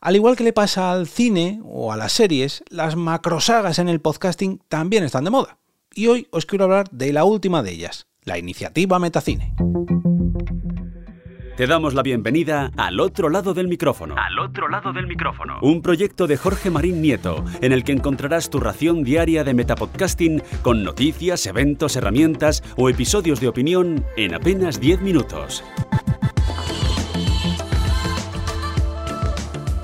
Al igual que le pasa al cine o a las series, las macrosagas en el podcasting también están de moda. Y hoy os quiero hablar de la última de ellas, la iniciativa Metacine. Te damos la bienvenida al otro lado del micrófono. Al otro lado del micrófono. Un proyecto de Jorge Marín Nieto, en el que encontrarás tu ración diaria de metapodcasting con noticias, eventos, herramientas o episodios de opinión en apenas 10 minutos.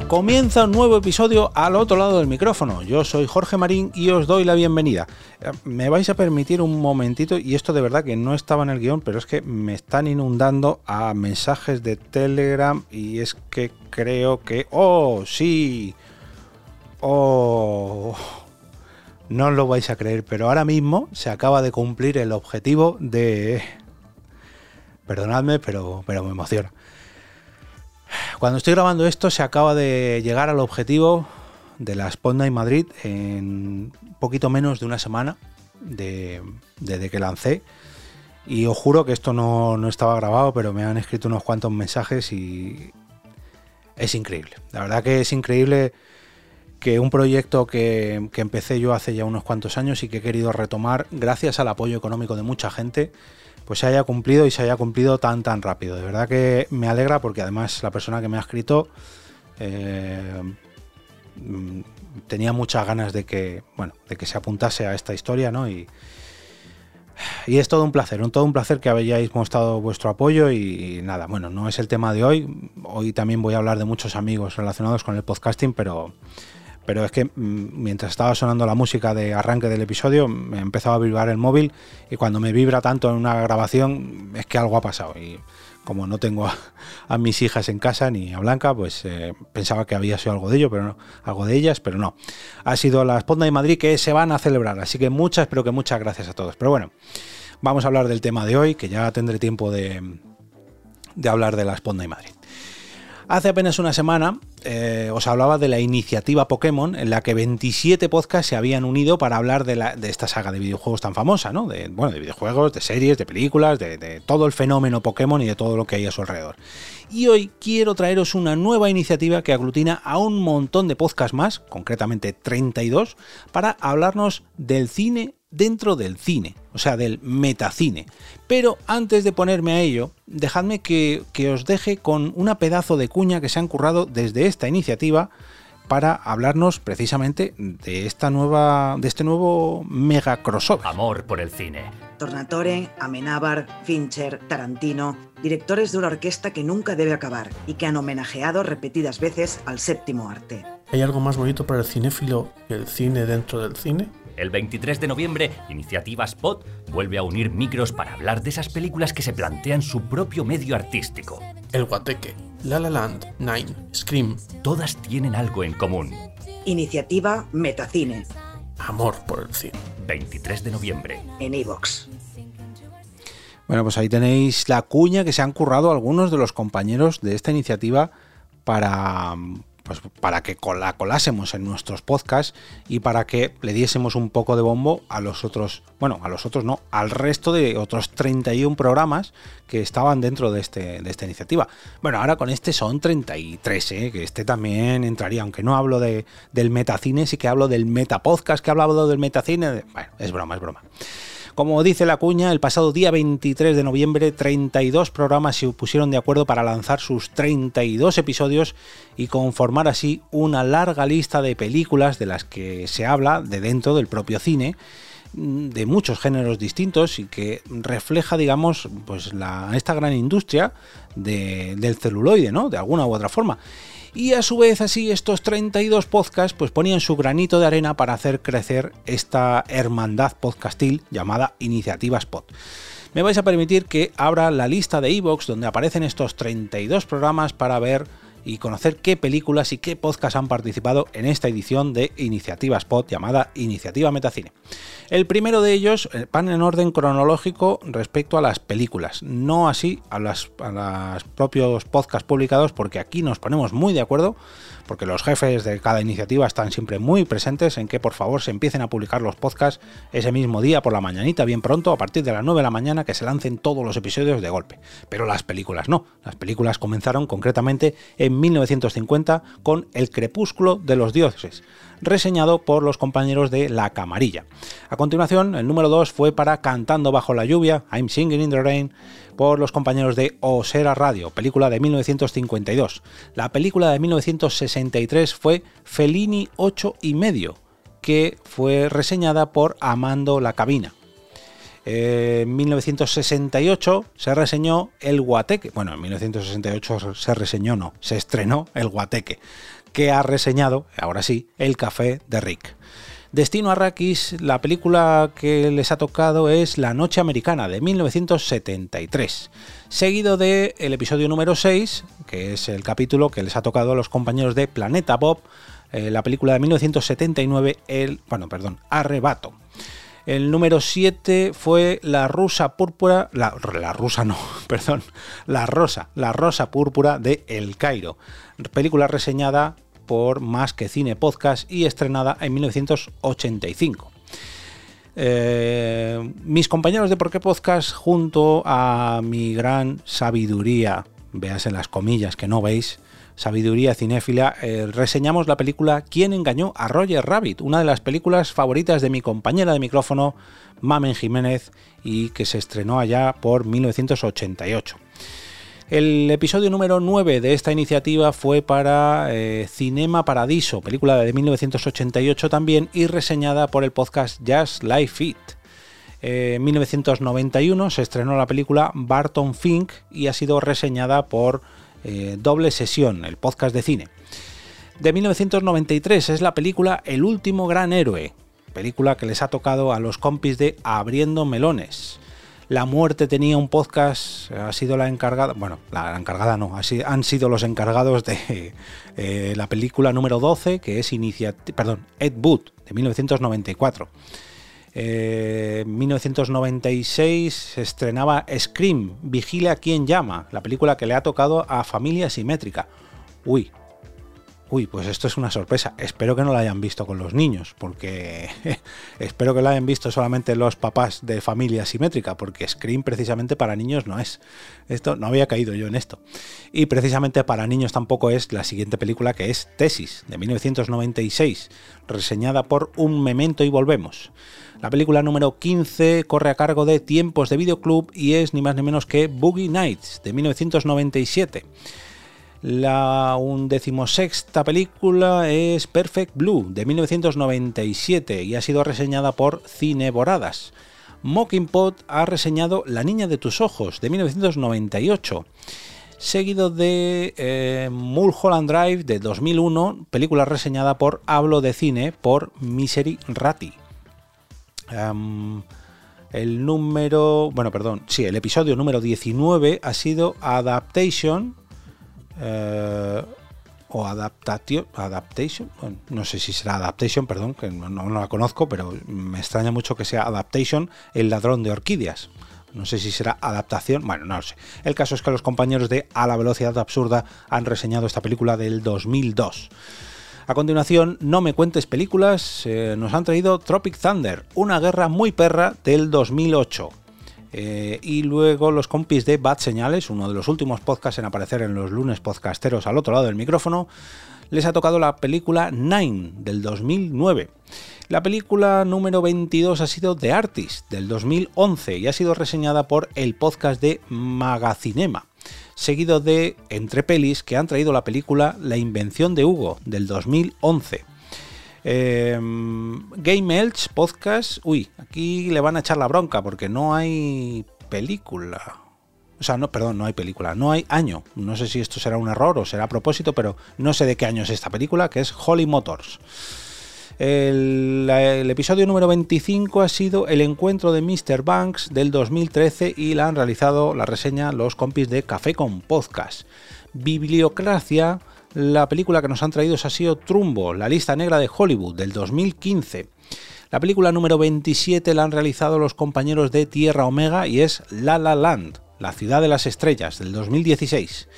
Comienza un nuevo episodio al otro lado del micrófono. Yo soy Jorge Marín y os doy la bienvenida. Eh, me vais a permitir un momentito, y esto de verdad que no estaba en el guion, pero es que me están inundando a mensajes de Telegram y es que creo que... ¡Oh, sí! ¡Oh! No os lo vais a creer, pero ahora mismo se acaba de cumplir el objetivo de... Perdonadme, pero, pero me emociona. Cuando estoy grabando esto se acaba de llegar al objetivo de la Sponda en Madrid en poquito menos de una semana de, desde que lancé. Y os juro que esto no, estaba grabado, pero me han escrito unos cuantos mensajes y es increíble. La verdad que es increíble que un proyecto que, que, empecé yo hace ya unos cuantos años y que he querido retomar gracias al apoyo económico de mucha gente, pues se haya cumplido y se haya cumplido tan tan rápido. De verdad que me alegra porque además la persona que me ha escrito eh, mm, tenía muchas ganas de que, bueno, de que se apuntase a esta historia, ¿no? Y, y es todo un placer, un todo un placer que hayáis mostrado vuestro apoyo y, nada, bueno, no es el tema de hoy. Hoy también voy a hablar de muchos amigos relacionados con el podcasting, pero pero es que mm, mientras estaba sonando la música de arranque del episodio me empezaba a vibrar el móvil y cuando me vibra tanto en una grabación es que algo ha pasado y como no tengo a, mis hijas en casa ni a Blanca, pues eh, pensaba que había sido algo de ello, pero no, algo de ellas, pero no. Ha sido la Sponda de Madrid que se van a celebrar, así que muchas, pero que muchas gracias a todos. Pero bueno, vamos a hablar del tema de hoy, que ya tendré tiempo de, de hablar de la Sponda de Madrid. Hace apenas una semana eh, os hablaba de la iniciativa Pokémon en la que 27 podcasts se habían unido para hablar de, esta saga de videojuegos tan famosa, ¿no? De, bueno, de videojuegos, de series, de películas, de, todo el fenómeno Pokémon y de todo lo que hay a su alrededor. Y hoy quiero traeros una nueva iniciativa que aglutina a un montón de podcasts más, concretamente 32, para hablarnos del cine dentro del cine, o sea, del metacine. Pero antes de ponerme a ello, dejadme que, os deje con una pedazo de cuña que se han currado desde esta iniciativa para hablarnos precisamente de esta nueva de este nuevo mega crossover. Amor por el cine. Tornatore, Amenábar, Fincher, Tarantino, directores de una orquesta que nunca debe acabar y que han homenajeado repetidas veces al séptimo arte. ¿Hay algo más bonito para el cinéfilo que el cine dentro del cine? El 23 de noviembre, Iniciativa Spot vuelve a unir micros para hablar de esas películas que se plantean su propio medio artístico. El Guateque, La La Land, Nine, Scream. Todas tienen algo en común. Iniciativa Metacine. Amor por el cine. 23 de noviembre. En Evox. Bueno, pues ahí tenéis la cuña que se han currado algunos de los compañeros de esta iniciativa para, pues para que la colásemos en nuestros podcasts y para que le diésemos un poco de bombo a los otros, bueno, a los otros no, al resto de otros 31 programas que estaban dentro de, este, de esta iniciativa. Bueno, ahora con este son 33, ¿eh? que este también entraría, aunque no hablo de, del metacine, sí que hablo del metapodcast que ha hablado del metacine. Bueno, es broma, es broma. Como dice la cuña, el pasado día 23 de noviembre 32 programas se pusieron de acuerdo para lanzar sus 32 episodios y conformar así una larga lista de películas de las que se habla de dentro del propio cine de muchos géneros distintos y que refleja, digamos, pues la, esta gran industria del celuloide, ¿no? De alguna u otra forma. Y a su vez así estos 32 podcasts pues ponían su granito de arena para hacer crecer esta hermandad podcastil llamada Iniciativa Spot. Me vais a permitir que abra la lista de Evox donde aparecen estos 32 programas para ver y conocer qué películas y qué podcasts han participado en esta edición de Iniciativa Spot llamada Iniciativa Metacine. El primero de ellos eh, van en orden cronológico respecto a las películas, no así a, las, a los propios podcasts publicados, porque aquí nos ponemos muy de acuerdo porque los jefes de cada iniciativa están siempre muy presentes en que por favor se empiecen a publicar los podcasts ese mismo día por la mañanita, bien pronto, a partir de las 9 de la mañana, que se lancen todos los episodios de golpe. Pero las películas no. Las películas comenzaron concretamente en 1950 con El crepúsculo de los dioses reseñado por los compañeros de La Camarilla. A continuación, el número 2 fue para Cantando bajo la lluvia, I'm Singing in the Rain, por los compañeros de Osera Radio, película de 1952. La película de 1963 fue Fellini 8 y medio, que fue reseñada por Amando la Cabina. En 1968 se reseñó El Guateque. Bueno, en 1968 se reseñó, no, se estrenó El Guateque, que ha reseñado, ahora sí, El Café de Rick. Destino Arrakis, la película que les ha tocado es La Noche Americana de 1973, seguido de el episodio número 6, que es el capítulo que les ha tocado a los compañeros de Planeta Bob, eh, la película de 1979, el, bueno, perdón, Arrebato. El número 7 fue La Rusa Púrpura, la, la rusa no, perdón, La Rosa, La Rosa Púrpura de El Cairo, película reseñada por Más que Cine Podcast y estrenada en 1985. Eh, mis compañeros de Por qué Podcast, junto a mi gran sabiduría, veas las comillas que no veis, sabiduría cinéfila, eh, reseñamos la película ¿Quién engañó a Roger Rabbit? Una de las películas favoritas de mi compañera de micrófono, Mamen Jiménez, y que se estrenó allá por 1988. El episodio número 9 de esta iniciativa fue para eh, Cinema Paradiso, película de 1988 también y reseñada por el podcast Just Life Fit. en 1991 se estrenó la película Barton Fink y ha sido reseñada por eh, Doble Sesión, el podcast de cine. De 1993 es la película El último gran héroe, película que les ha tocado a los compis de Abriendo Melones. La Muerte tenía un podcast, ha sido la encargada, bueno, la encargada no, así, han sido los encargados de eh, la película número 12, que es perdón, Ed Wood, de 1994. Eh, en 1996 se estrenaba Scream, Vigile a quien llama, la película que le ha tocado a Familia Simétrica. Uy, uy, pues esto es una sorpresa. Espero que no la hayan visto con los niños, porque espero que la hayan visto solamente los papás de familia simétrica, porque Scream precisamente para niños no es. Esto no había caído yo en esto. Y precisamente para niños tampoco es la siguiente película que es Tesis, de 1996, reseñada por Un Memento y Volvemos. La película número 15 corre a cargo de Tiempos de Videoclub y es ni más ni menos que Boogie Nights, de 1997. La undecimosexta película es Perfect Blue de 1997 y ha sido reseñada por Cineboradas. Pot ha reseñado La niña de tus ojos de 1998, seguido de eh, Mulholland Drive de 2001, película reseñada por Hablo de Cine por Misery Ratti. el número, bueno, perdón, sí, el episodio número 19 ha sido Adaptation eh, o adaptation, adaptation no sé si será adaptation, perdón, que no, la conozco, pero me extraña mucho que sea adaptation, el ladrón de orquídeas. No sé si será adaptación, bueno, no lo sé. El caso es que los compañeros de A la velocidad absurda han reseñado esta película del 2002. A continuación, No me cuentes películas, eh, nos han traído Tropic Thunder, una guerra muy perra del 2008. Eh, y luego los compis de Bad Señales, uno de los últimos podcasts en aparecer en los lunes podcasteros al otro lado del micrófono, les ha tocado la película Nine del 2009. La película número 22 ha sido The Artist del 2011 y ha sido reseñada por el podcast de Magacinema, seguido de Entre Pelis que han traído la película La Invención de Hugo del 2011. Em, Game Elch Podcast. Uy, aquí le van a echar la bronca porque no hay película. O sea, no, perdón, no hay película, no hay año. No sé si esto será un error o será a propósito, pero no sé de qué año es esta película, que es Holly Motors. El, el, episodio número 25 ha sido El encuentro de Mr. Banks del 2013 y la han realizado la reseña los compis de Café con Podcast. Bibliocracia la película que nos han traído ha sido Trumbo, la lista negra de Hollywood del 2015. La película número 27 la han realizado los compañeros de Tierra Omega y es La La Land, la ciudad de las estrellas del 2016.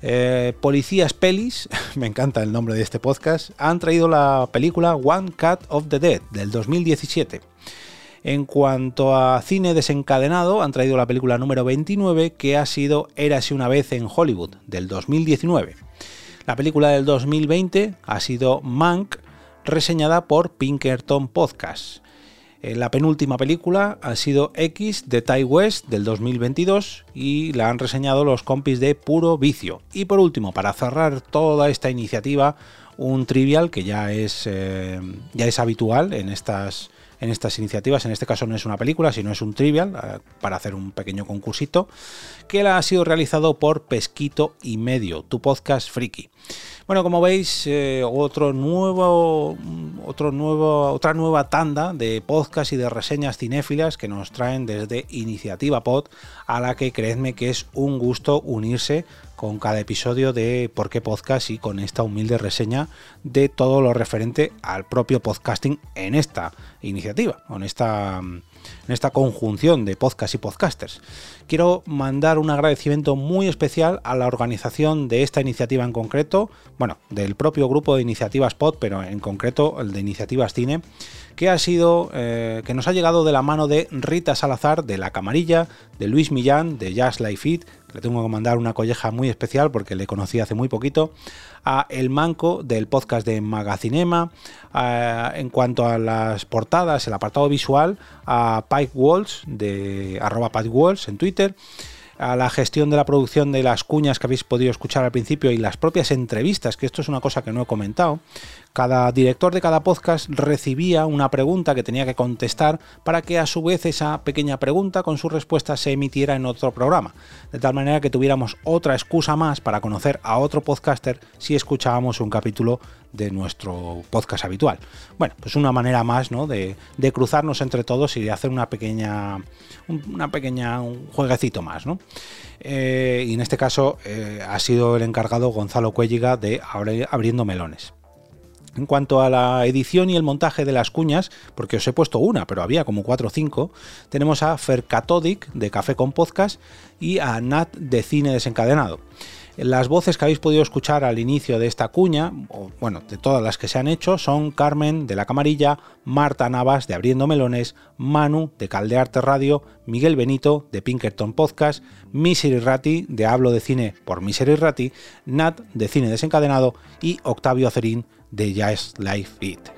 Eh, Policías Pelis, me encanta el nombre de este podcast, han traído la película One Cut of the Dead del 2017. En cuanto a cine desencadenado, han traído la película número 29 que ha sido Érase una vez en Hollywood del 2019. La película del 2020 ha sido Mank, reseñada por Pinkerton Podcast. Eh, la penúltima película ha sido X de Ty West del 2022 y la han reseñado los compis de Puro Vicio. Y por último, para cerrar toda esta iniciativa, un trivial que ya es, eh, ya es habitual en estas, en estas iniciativas. En este caso no es una película, sino es un trivial eh, para hacer un pequeño concursito que ha sido realizado por Pesquito y Medio, tu podcast friki. Bueno, como veis, eh, otro nuevo, otro nuevo, otra nueva tanda de podcast y de reseñas cinéfilas que nos traen desde Iniciativa Pod, a la que creedme que es un gusto unirse con cada episodio de Por qué Podcast y con esta humilde reseña de todo lo referente al propio podcasting en esta iniciativa, con esta en esta conjunción de podcast y podcasters. Quiero mandar un agradecimiento muy especial a la organización de esta iniciativa en concreto, bueno, del propio grupo de iniciativas pod, pero en concreto el de iniciativas cine, que ha sido, eh, que nos ha llegado de la mano de Rita Salazar de La Camarilla, de Luis Millán de Jazz Life Fit, le tengo que mandar una colleja muy especial porque le conocí hace muy poquito, a El Manco del podcast de Magacinema, en cuanto a las portadas, el apartado visual, a Pike Walls de arroba Pike Walls en Twitter, a la gestión de la producción de las cuñas que habéis podido escuchar al principio y las propias entrevistas, que esto es una cosa que no he comentado, cada director de cada podcast recibía una pregunta que tenía que contestar para que a su vez esa pequeña pregunta con su respuesta se emitiera en otro programa, de tal manera que tuviéramos otra excusa más para conocer a otro podcaster si escuchábamos un capítulo de nuestro podcast habitual. Bueno, pues una manera más ¿no? de, cruzarnos entre todos y de hacer una pequeña, una pequeña jueguecito más. ¿no? Eh, y en este caso eh, ha sido el encargado Gonzalo Cuelliga de Abriendo Melones. En cuanto a la edición y el montaje de las cuñas, porque os he puesto una, pero había como cuatro o cinco, tenemos a Fer Catodic de Café con Podcast y a Nat de Cine Desencadenado. Las voces que habéis podido escuchar al inicio de esta cuña, o bueno, de todas las que se han hecho, son Carmen de La Camarilla, Marta Navas de Abriendo Melones, Manu de Caldearte Radio, Miguel Benito de Pinkerton Podcast, Misery Ratti de Hablo de Cine por Misery Ratti, Nat de Cine Desencadenado y Octavio Acerín de Jazz Life It.